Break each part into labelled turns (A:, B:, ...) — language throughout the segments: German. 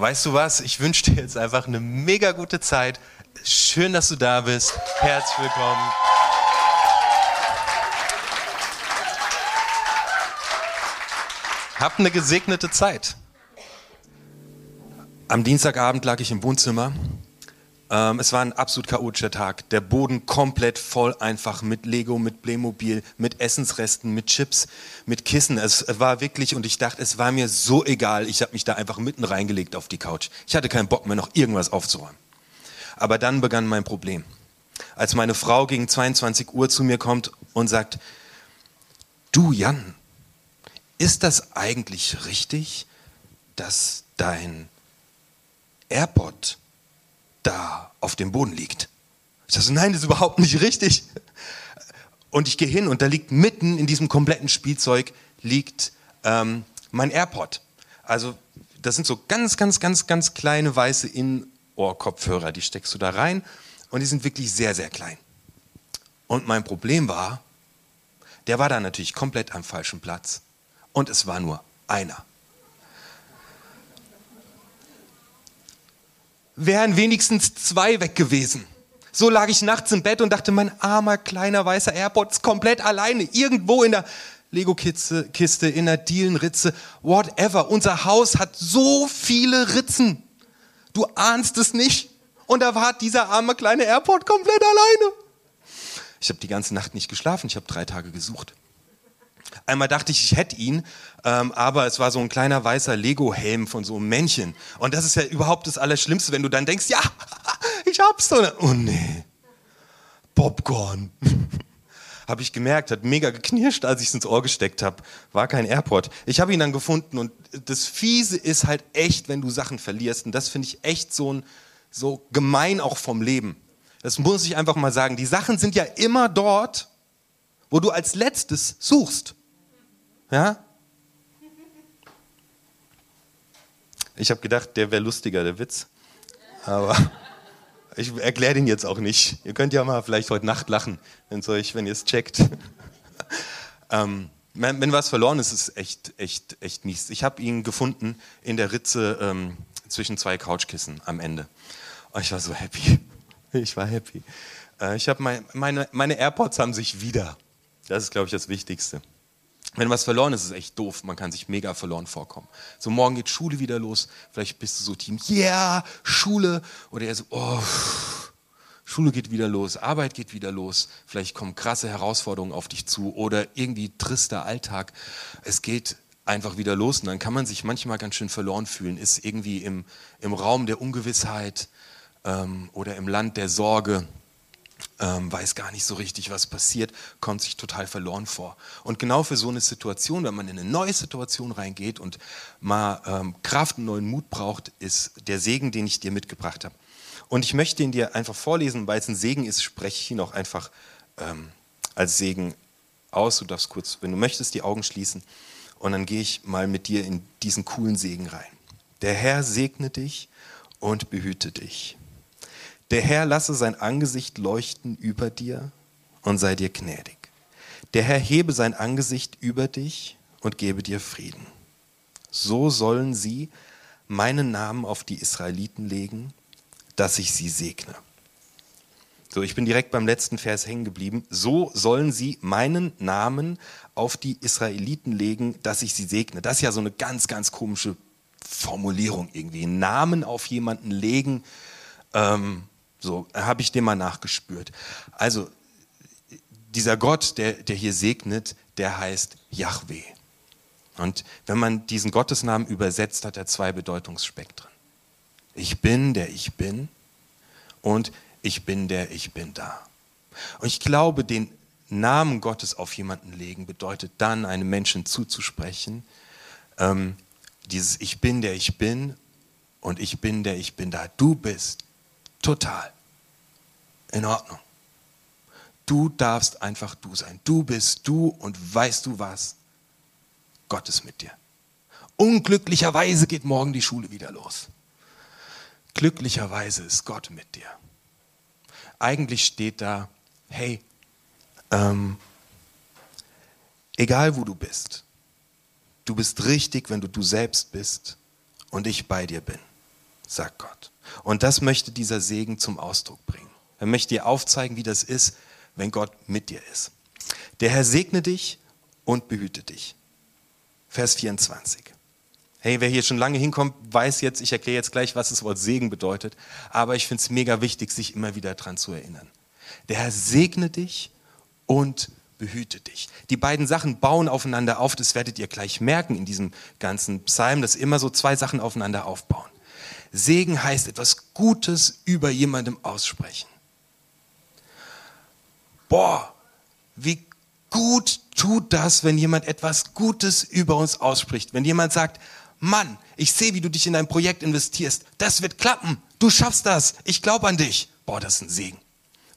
A: weißt du was? Ich wünsche dir jetzt einfach eine mega gute Zeit. Schön, dass du da bist. Herzlich willkommen. Hab eine gesegnete Zeit. Am Dienstagabend lag ich im Wohnzimmer ähm, es war ein absolut chaotischer Tag. Der Boden komplett voll einfach mit Lego, mit Playmobil, mit Essensresten, mit Chips, mit Kissen. Es war wirklich, und ich dachte, es war mir so egal. Ich habe mich da einfach mitten reingelegt auf die Couch. Ich hatte keinen Bock mehr, noch irgendwas aufzuräumen. Aber dann begann mein Problem. Als meine Frau gegen 22 Uhr zu mir kommt und sagt, du Jan, ist das eigentlich richtig, dass dein AirPod da auf dem Boden liegt. Ich sage, nein, das ist überhaupt nicht richtig. Und ich gehe hin und da liegt mitten in diesem kompletten Spielzeug liegt ähm, mein AirPod. Also das sind so ganz, ganz, ganz, ganz kleine weiße In-Ohr-Kopfhörer. Die steckst du da rein und die sind wirklich sehr, sehr klein. Und mein Problem war, der war da natürlich komplett am falschen Platz. Und es war nur einer. Wären wenigstens zwei weg gewesen. So lag ich nachts im Bett und dachte, mein armer kleiner weißer AirPod ist komplett alleine, irgendwo in der Lego-Kiste, in der Dielenritze, whatever. Unser Haus hat so viele Ritzen. Du ahnst es nicht. Und da war dieser arme kleine AirPod komplett alleine. Ich habe die ganze Nacht nicht geschlafen, ich habe drei Tage gesucht. Einmal dachte ich, ich hätte ihn, ähm, aber es war so ein kleiner weißer Lego-Helm von so einem Männchen. Und das ist ja überhaupt das Allerschlimmste, wenn du dann denkst, ja, ich hab's doch. Oh nee, Popcorn. habe ich gemerkt, hat mega geknirscht, als ich es ins Ohr gesteckt habe. War kein Airport. Ich habe ihn dann gefunden und das Fiese ist halt echt, wenn du Sachen verlierst. Und das finde ich echt so, ein, so gemein auch vom Leben. Das muss ich einfach mal sagen. Die Sachen sind ja immer dort, wo du als letztes suchst. Ja? Ich habe gedacht, der wäre lustiger, der Witz. Aber ich erkläre den jetzt auch nicht. Ihr könnt ja mal vielleicht heute Nacht lachen, wenn ihr es checkt. ähm, wenn was verloren ist, ist es echt, echt, echt mies. Ich habe ihn gefunden in der Ritze ähm, zwischen zwei Couchkissen am Ende. Und ich war so happy. Ich war happy. Äh, ich habe mein, meine, meine AirPods haben sich wieder. Das ist, glaube ich, das Wichtigste. Wenn was verloren ist, ist es echt doof. Man kann sich mega verloren vorkommen. So, morgen geht Schule wieder los. Vielleicht bist du so Team, yeah, Schule. Oder eher so, oh, Schule geht wieder los, Arbeit geht wieder los. Vielleicht kommen krasse Herausforderungen auf dich zu oder irgendwie trister Alltag. Es geht einfach wieder los und dann kann man sich manchmal ganz schön verloren fühlen. Ist irgendwie im, im Raum der Ungewissheit ähm, oder im Land der Sorge ähm, weiß gar nicht so richtig, was passiert, kommt sich total verloren vor. Und genau für so eine Situation, wenn man in eine neue Situation reingeht und mal ähm, Kraft und neuen Mut braucht, ist der Segen, den ich dir mitgebracht habe. Und ich möchte ihn dir einfach vorlesen, weil es ein Segen ist, spreche ich ihn auch einfach ähm, als Segen aus. Du darfst kurz, wenn du möchtest, die Augen schließen und dann gehe ich mal mit dir in diesen coolen Segen rein. Der Herr segne dich und behüte dich. Der Herr lasse sein Angesicht leuchten über dir und sei dir gnädig. Der Herr hebe sein Angesicht über dich und gebe dir Frieden. So sollen sie meinen Namen auf die Israeliten legen, dass ich sie segne. So, ich bin direkt beim letzten Vers hängen geblieben. So sollen sie meinen Namen auf die Israeliten legen, dass ich sie segne. Das ist ja so eine ganz, ganz komische Formulierung irgendwie. Namen auf jemanden legen. Ähm, so habe ich dem mal nachgespürt. Also dieser Gott, der, der hier segnet, der heißt Yahweh. Und wenn man diesen Gottesnamen übersetzt, hat er zwei Bedeutungsspektren. Ich bin, der ich bin und ich bin, der ich bin da. Und ich glaube, den Namen Gottes auf jemanden legen bedeutet dann, einem Menschen zuzusprechen, ähm, dieses Ich bin, der ich bin und ich bin, der ich bin da. Du bist total. In Ordnung. Du darfst einfach du sein. Du bist du und weißt du was? Gott ist mit dir. Unglücklicherweise geht morgen die Schule wieder los. Glücklicherweise ist Gott mit dir. Eigentlich steht da, hey, ähm, egal wo du bist, du bist richtig, wenn du du selbst bist und ich bei dir bin, sagt Gott. Und das möchte dieser Segen zum Ausdruck bringen. Er möchte dir aufzeigen, wie das ist, wenn Gott mit dir ist. Der Herr segne dich und behüte dich. Vers 24. Hey, wer hier schon lange hinkommt, weiß jetzt, ich erkläre jetzt gleich, was das Wort Segen bedeutet. Aber ich finde es mega wichtig, sich immer wieder daran zu erinnern. Der Herr segne dich und behüte dich. Die beiden Sachen bauen aufeinander auf, das werdet ihr gleich merken in diesem ganzen Psalm, dass immer so zwei Sachen aufeinander aufbauen. Segen heißt etwas Gutes über jemandem aussprechen. Boah, wie gut tut das, wenn jemand etwas Gutes über uns ausspricht. Wenn jemand sagt, Mann, ich sehe, wie du dich in dein Projekt investierst. Das wird klappen. Du schaffst das. Ich glaube an dich. Boah, das ist ein Segen.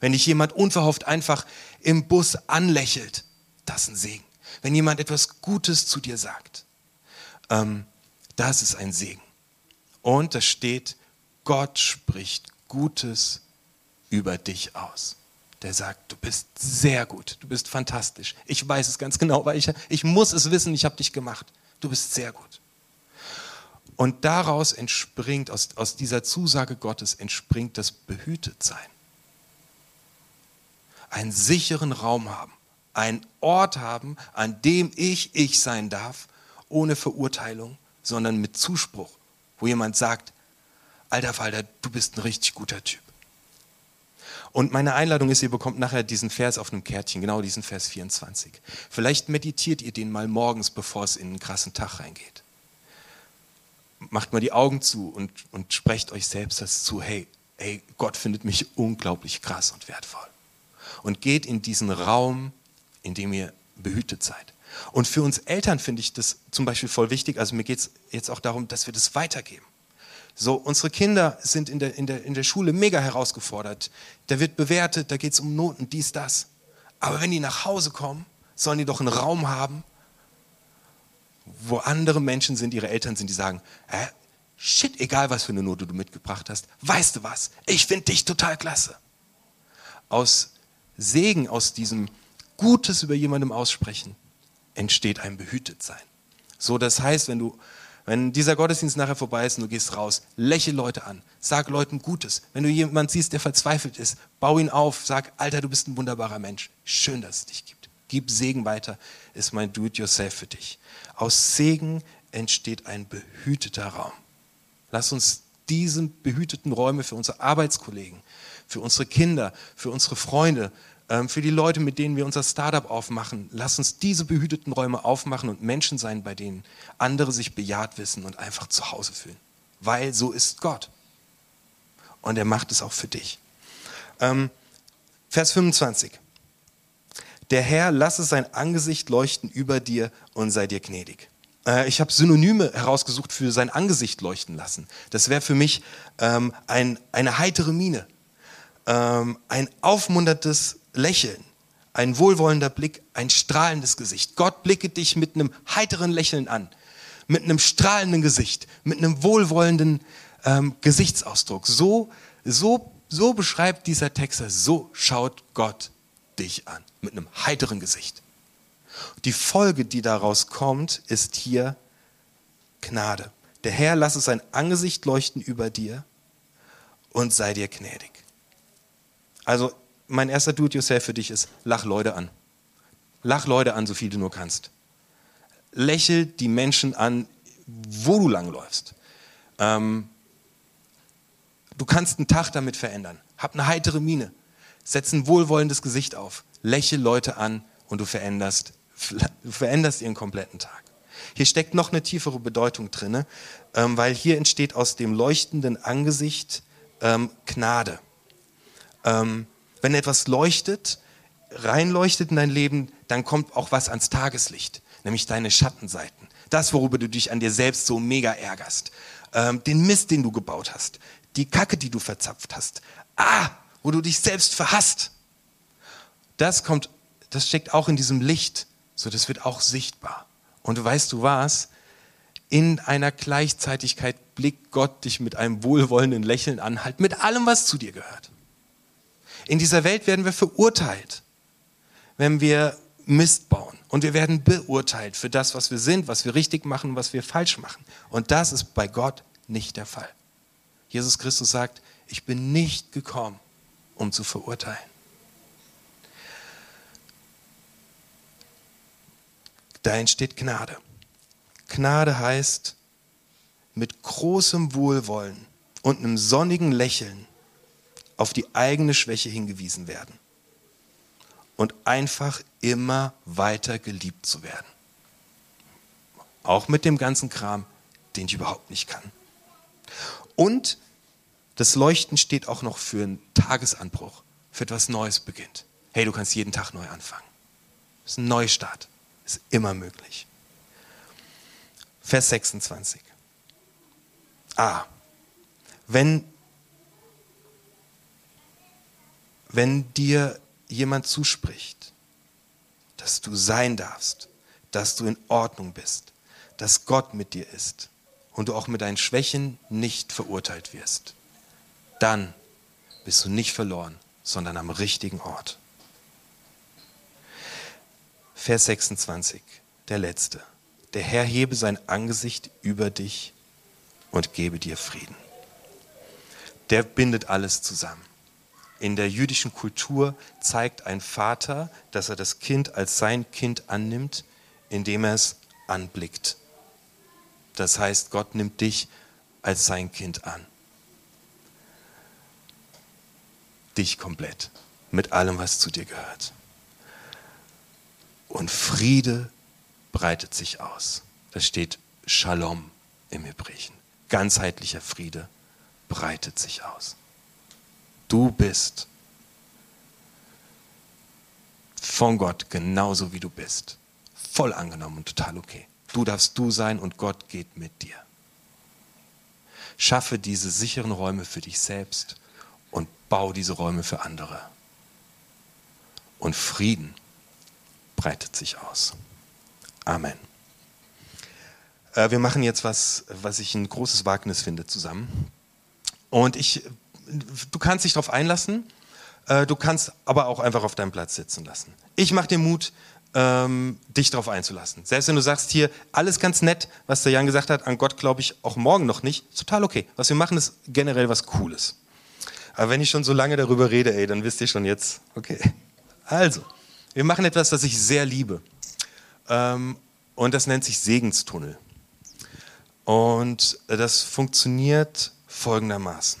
A: Wenn dich jemand unverhofft einfach im Bus anlächelt, das ist ein Segen. Wenn jemand etwas Gutes zu dir sagt, ähm, das ist ein Segen. Und da steht, Gott spricht Gutes über dich aus. Der sagt, du bist sehr gut, du bist fantastisch. Ich weiß es ganz genau, weil ich, ich muss es wissen, ich habe dich gemacht. Du bist sehr gut. Und daraus entspringt, aus, aus dieser Zusage Gottes entspringt das Behütetsein. Einen sicheren Raum haben, einen Ort haben, an dem ich ich sein darf, ohne Verurteilung, sondern mit Zuspruch, wo jemand sagt, alter Falter, du bist ein richtig guter Typ. Und meine Einladung ist, ihr bekommt nachher diesen Vers auf einem Kärtchen, genau diesen Vers 24. Vielleicht meditiert ihr den mal morgens, bevor es in einen krassen Tag reingeht macht mal die Augen zu und, und sprecht euch selbst das zu, hey, hey, Gott findet mich unglaublich krass und wertvoll. Und geht in diesen Raum, in dem ihr behütet seid. Und für uns Eltern finde ich das zum Beispiel voll wichtig. Also mir geht es jetzt auch darum, dass wir das weitergeben. So, unsere Kinder sind in der, in der, in der Schule mega herausgefordert. Da wird bewertet, da geht es um Noten, dies, das. Aber wenn die nach Hause kommen, sollen die doch einen Raum haben, wo andere Menschen sind, ihre Eltern sind, die sagen, äh, shit, egal was für eine Note du mitgebracht hast, weißt du was, ich finde dich total klasse. Aus Segen, aus diesem Gutes über jemandem aussprechen, entsteht ein Behütetsein. So, das heißt, wenn du, wenn dieser Gottesdienst nachher vorbei ist und du gehst raus, lächle Leute an, sag Leuten Gutes. Wenn du jemanden siehst, der verzweifelt ist, bau ihn auf, sag, Alter, du bist ein wunderbarer Mensch. Schön, dass es dich gibt. Gib Segen weiter, ist mein Do-it-yourself für dich. Aus Segen entsteht ein behüteter Raum. Lass uns diese behüteten Räume für unsere Arbeitskollegen, für unsere Kinder, für unsere Freunde, für die Leute, mit denen wir unser Startup aufmachen, lass uns diese behüteten Räume aufmachen und Menschen sein, bei denen andere sich bejaht wissen und einfach zu Hause fühlen. Weil so ist Gott. Und er macht es auch für dich. Ähm, Vers 25. Der Herr lasse sein Angesicht leuchten über dir und sei dir gnädig. Äh, ich habe Synonyme herausgesucht für sein Angesicht leuchten lassen. Das wäre für mich ähm, ein, eine heitere Miene, ähm, ein aufmunterndes Lächeln, ein wohlwollender Blick, ein strahlendes Gesicht. Gott blicke dich mit einem heiteren Lächeln an, mit einem strahlenden Gesicht, mit einem wohlwollenden ähm, Gesichtsausdruck. So, so, so beschreibt dieser Text, so schaut Gott dich an mit einem heiteren Gesicht. Die Folge, die daraus kommt, ist hier Gnade. Der Herr lasse sein Angesicht leuchten über dir und sei dir gnädig. Also mein erster Do-it-yourself für dich ist, lach Leute an. Lach Leute an, so viel du nur kannst. Lächel die Menschen an, wo du langläufst. Ähm, du kannst einen Tag damit verändern. Hab eine heitere Miene. Setz ein wohlwollendes Gesicht auf. Lächel Leute an und du veränderst, du veränderst ihren kompletten Tag. Hier steckt noch eine tiefere Bedeutung drin, ähm, weil hier entsteht aus dem leuchtenden Angesicht ähm, Gnade. Ähm, wenn etwas leuchtet, reinleuchtet in dein Leben, dann kommt auch was ans Tageslicht, nämlich deine Schattenseiten. Das, worüber du dich an dir selbst so mega ärgerst. Ähm, den Mist, den du gebaut hast. die Kacke, die du verzapft hast. Ah, wo du dich selbst verhasst. Das kommt, das steckt auch in diesem Licht, so das wird auch sichtbar. Und weißt du was? In einer Gleichzeitigkeit blickt Gott dich mit einem wohlwollenden Lächeln an, halt mit allem, was zu dir gehört. In dieser Welt werden wir verurteilt, wenn wir Mist bauen. Und wir werden beurteilt für das, was wir sind, was wir richtig machen, was wir falsch machen. Und das ist bei Gott nicht der Fall. Jesus Christus sagt, ich bin nicht gekommen, um zu verurteilen. Da entsteht Gnade. Gnade heißt, mit großem Wohlwollen und einem sonnigen Lächeln auf die eigene Schwäche hingewiesen werden und einfach immer weiter geliebt zu werden. Auch mit dem ganzen Kram, den ich überhaupt nicht kann. Und das Leuchten steht auch noch für einen Tagesanbruch, für etwas Neues beginnt. Hey, du kannst jeden Tag neu anfangen. Das ist ein Neustart. Ist immer möglich. Vers 26. Ah, wenn, wenn dir jemand zuspricht, dass du sein darfst, dass du in Ordnung bist, dass Gott mit dir ist und du auch mit deinen Schwächen nicht verurteilt wirst, dann bist du nicht verloren, sondern am richtigen Ort. Vers 26, der letzte. Der Herr hebe sein Angesicht über dich und gebe dir Frieden. Der bindet alles zusammen. In der jüdischen Kultur zeigt ein Vater, dass er das Kind als sein Kind annimmt, indem er es anblickt. Das heißt, Gott nimmt dich als sein Kind an. Dich komplett, mit allem, was zu dir gehört. Und Friede breitet sich aus. Da steht Shalom im Hebräischen. Ganzheitlicher Friede breitet sich aus. Du bist von Gott genauso wie du bist. Voll angenommen und total okay. Du darfst du sein und Gott geht mit dir. Schaffe diese sicheren Räume für dich selbst und bau diese Räume für andere. Und Frieden breitet sich aus. Amen. Äh, wir machen jetzt was, was ich ein großes Wagnis finde, zusammen. Und ich du kannst dich darauf einlassen, äh, du kannst aber auch einfach auf deinem Platz sitzen lassen. Ich mache dir Mut, ähm, dich darauf einzulassen. Selbst wenn du sagst, hier, alles ganz nett, was der Jan gesagt hat, an Gott glaube ich auch morgen noch nicht, total okay. Was wir machen, ist generell was Cooles. Aber wenn ich schon so lange darüber rede, ey, dann wisst ihr schon jetzt, okay. Also, wir machen etwas, das ich sehr liebe. Ähm, und das nennt sich Segenstunnel. Und das funktioniert folgendermaßen.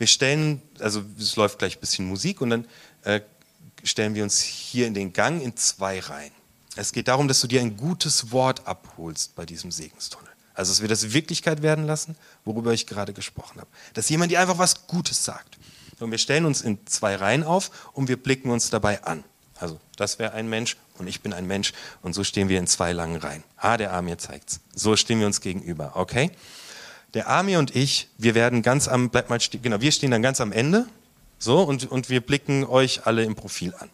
A: Wir stellen, also es läuft gleich ein bisschen Musik und dann äh, stellen wir uns hier in den Gang in zwei Reihen. Es geht darum, dass du dir ein gutes Wort abholst bei diesem Segenstunnel. Also, dass wir das Wirklichkeit werden lassen, worüber ich gerade gesprochen habe. Dass jemand dir einfach was Gutes sagt. Und wir stellen uns in zwei Reihen auf und wir blicken uns dabei an. Also, das wäre ein Mensch und ich bin ein Mensch und so stehen wir in zwei langen Reihen. Ah, der Arm hier zeigt's. So stehen wir uns gegenüber, okay? Der Amir und ich, wir werden ganz am, bleib mal stehen, genau, wir stehen dann ganz am Ende, so, und, und wir blicken euch alle im Profil an.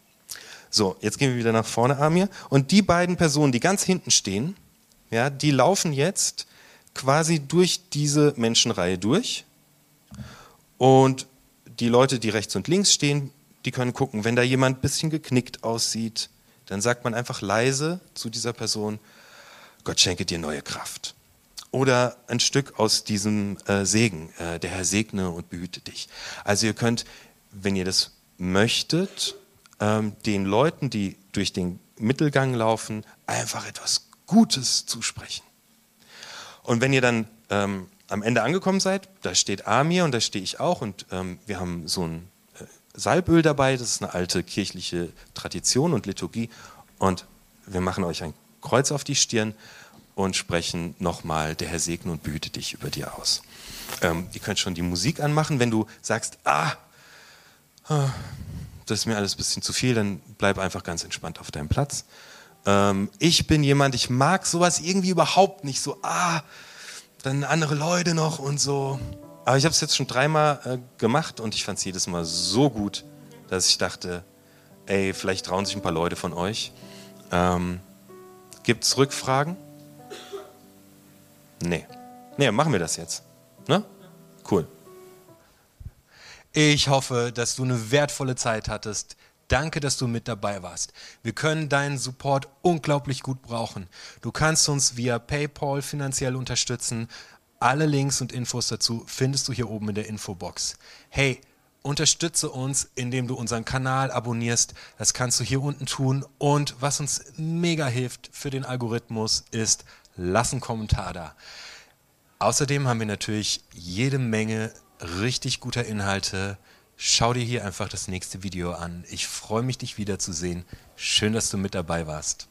A: So, jetzt gehen wir wieder nach vorne, Amir. Und die beiden Personen, die ganz hinten stehen, ja, die laufen jetzt quasi durch diese Menschenreihe durch. Und die Leute, die rechts und links stehen, die können gucken, wenn da jemand ein bisschen geknickt aussieht, dann sagt man einfach leise zu dieser Person, Gott schenke dir neue Kraft oder ein Stück aus diesem äh, Segen. Äh, der Herr segne und behüte dich. Also ihr könnt, wenn ihr das möchtet, ähm, den Leuten, die durch den Mittelgang laufen, einfach etwas Gutes zusprechen. Und wenn ihr dann ähm, am Ende angekommen seid, da steht Amir und da stehe ich auch und ähm, wir haben so ein äh, Salböl dabei, das ist eine alte kirchliche Tradition und Liturgie und wir machen euch ein Kreuz auf die Stirn und sprechen nochmal, der Herr segne und behüte dich über dir aus. Ähm, ihr könnt schon die Musik anmachen. Wenn du sagst, ah, ah, das ist mir alles ein bisschen zu viel, dann bleib einfach ganz entspannt auf deinem Platz. Ähm, ich bin jemand, ich mag sowas irgendwie überhaupt nicht so, ah, dann andere Leute noch und so. Aber ich habe es jetzt schon dreimal äh, gemacht und ich fand es jedes Mal so gut, dass ich dachte, ey, vielleicht trauen sich ein paar Leute von euch. Ähm, Gibt es Rückfragen? Nee. Nee, machen wir das jetzt. Ne? Cool.
B: Ich hoffe, dass du eine wertvolle Zeit hattest. Danke, dass du mit dabei warst. Wir können deinen Support unglaublich gut brauchen. Du kannst uns via PayPal finanziell unterstützen. Alle Links und Infos dazu findest du hier oben in der Infobox. Hey, unterstütze uns, indem du unseren Kanal abonnierst. Das kannst du hier unten tun. Und was uns mega hilft für den Algorithmus ist, lass einen Kommentar da. Außerdem haben wir natürlich jede Menge richtig guter Inhalte. Schau dir hier einfach das nächste Video an. Ich freue mich, dich wiederzusehen. Schön, dass du mit dabei warst.